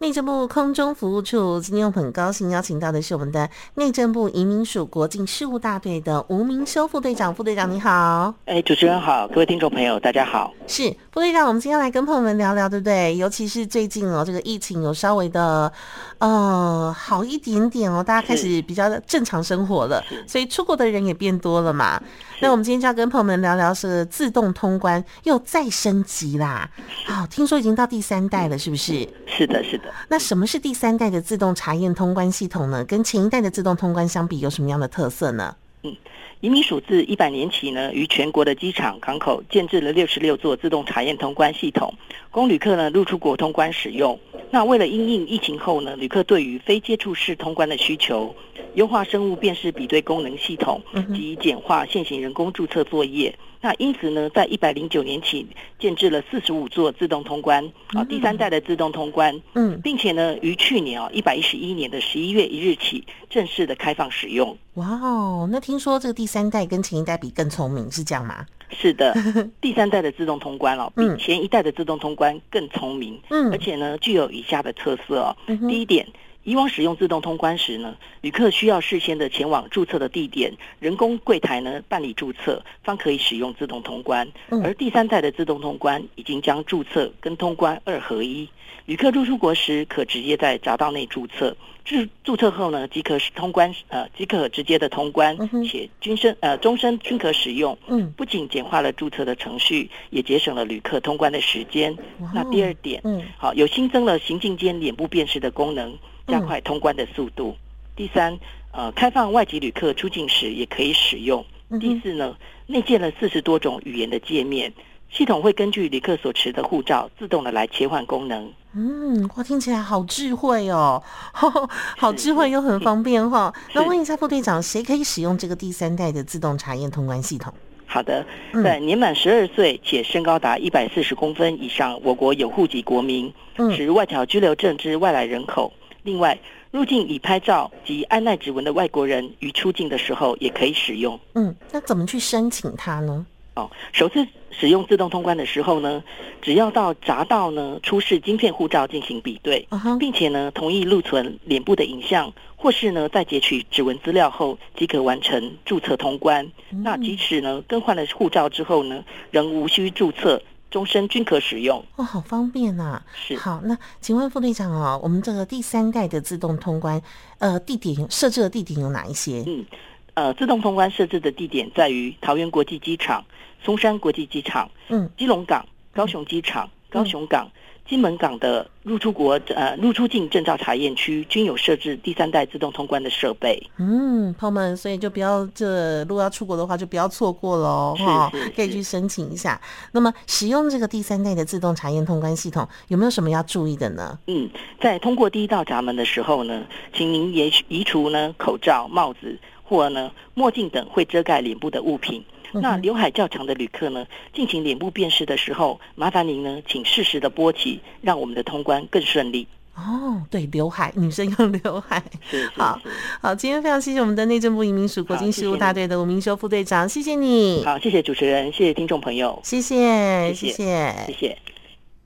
内政部空中服务处今天我很高兴邀请到的是我们的内政部移民署国境事务大队的吴明修副队长，副队长你好。哎，主持人好，各位听众朋友大家好。是副队长，我们今天来跟朋友们聊聊，对不对？尤其是最近哦，这个疫情有稍微的呃好一点点哦，大家开始比较正常生活了，所以出国的人也变多了嘛。那我们今天就要跟朋友们聊聊是自动通关又再升级啦。好，听说已经到第三代了，是不是？是的，是的。那什么是第三代的自动查验通关系统呢？跟前一代的自动通关相比，有什么样的特色呢？嗯，移民署自一百年起呢，于全国的机场、港口建置了六十六座自动查验通关系统，供旅客呢入出国通关使用。那为了因应疫情后呢，旅客对于非接触式通关的需求，优化生物辨识比对功能系统及简化现行人工注册作业。那因此呢，在一百零九年起建置了四十五座自动通关啊，第三代的自动通关，嗯，并且呢，于去年啊一百一十一年的十一月一日起正式的开放使用。哇哦，那听说这个第三代跟前一代比更聪明，是这样吗？是的，第三代的自动通关哦，比前一代的自动通关更聪明，嗯，而且呢，具有以下的特色哦，第一点。以往使用自动通关时呢，旅客需要事先的前往注册的地点，人工柜台呢办理注册，方可以使用自动通关。而第三代的自动通关已经将注册跟通关二合一，旅客入出国时可直接在闸道内注册，注注册后呢即可通关，呃即可直接的通关，且均身呃终身均可使用。嗯，不仅简化了注册的程序，也节省了旅客通关的时间。那第二点，嗯，好，有新增了行进间脸部辨识的功能。加快通关的速度。第三，呃，开放外籍旅客出境时也可以使用。第四呢，内建了四十多种语言的界面，系统会根据旅客所持的护照，自动的来切换功能。嗯，哇，听起来好智慧哦，呵呵好智慧又很方便哈。那问一下副队长，谁可以使用这个第三代的自动查验通关系统？好的，在年满十二岁且身高达一百四十公分以上，我国有户籍国民，持外侨居留证之外来人口。另外，入境已拍照及按捺指纹的外国人，于出境的时候也可以使用。嗯，那怎么去申请它呢？哦，首次使用自动通关的时候呢，只要到闸道呢出示晶片护照进行比对，uh huh. 并且呢同意录存脸部的影像，或是呢在截取指纹资料后，即可完成注册通关。嗯、那即使呢更换了护照之后呢，仍无需注册。终身均可使用哦，好方便呐、啊！是好，那请问副队长哦，我们这个第三代的自动通关，呃，地点设置的地点有哪一些？嗯，呃，自动通关设置的地点在于桃园国际机场、松山国际机场、嗯，基隆港、高雄机场、嗯、高雄港。金门港的入出国呃入出境证照查验区均有设置第三代自动通关的设备。嗯，朋友们，所以就不要这如果要出国的话，就不要错过喽哈，可以去申请一下。那么使用这个第三代的自动查验通关系统，有没有什么要注意的呢？嗯，在通过第一道闸门的时候呢，请您移移除呢口罩、帽子或呢墨镜等会遮盖脸部的物品。那刘海较长的旅客呢，进行脸部辨识的时候，麻烦您呢，请适时的拨起，让我们的通关更顺利。哦，对，刘海，女生用刘海。好，好，今天非常谢谢我们的内政部移民署国境事务大队的吴明修副队长，谢谢你。好，谢谢主持人，谢谢听众朋友，谢谢，谢谢。谢谢。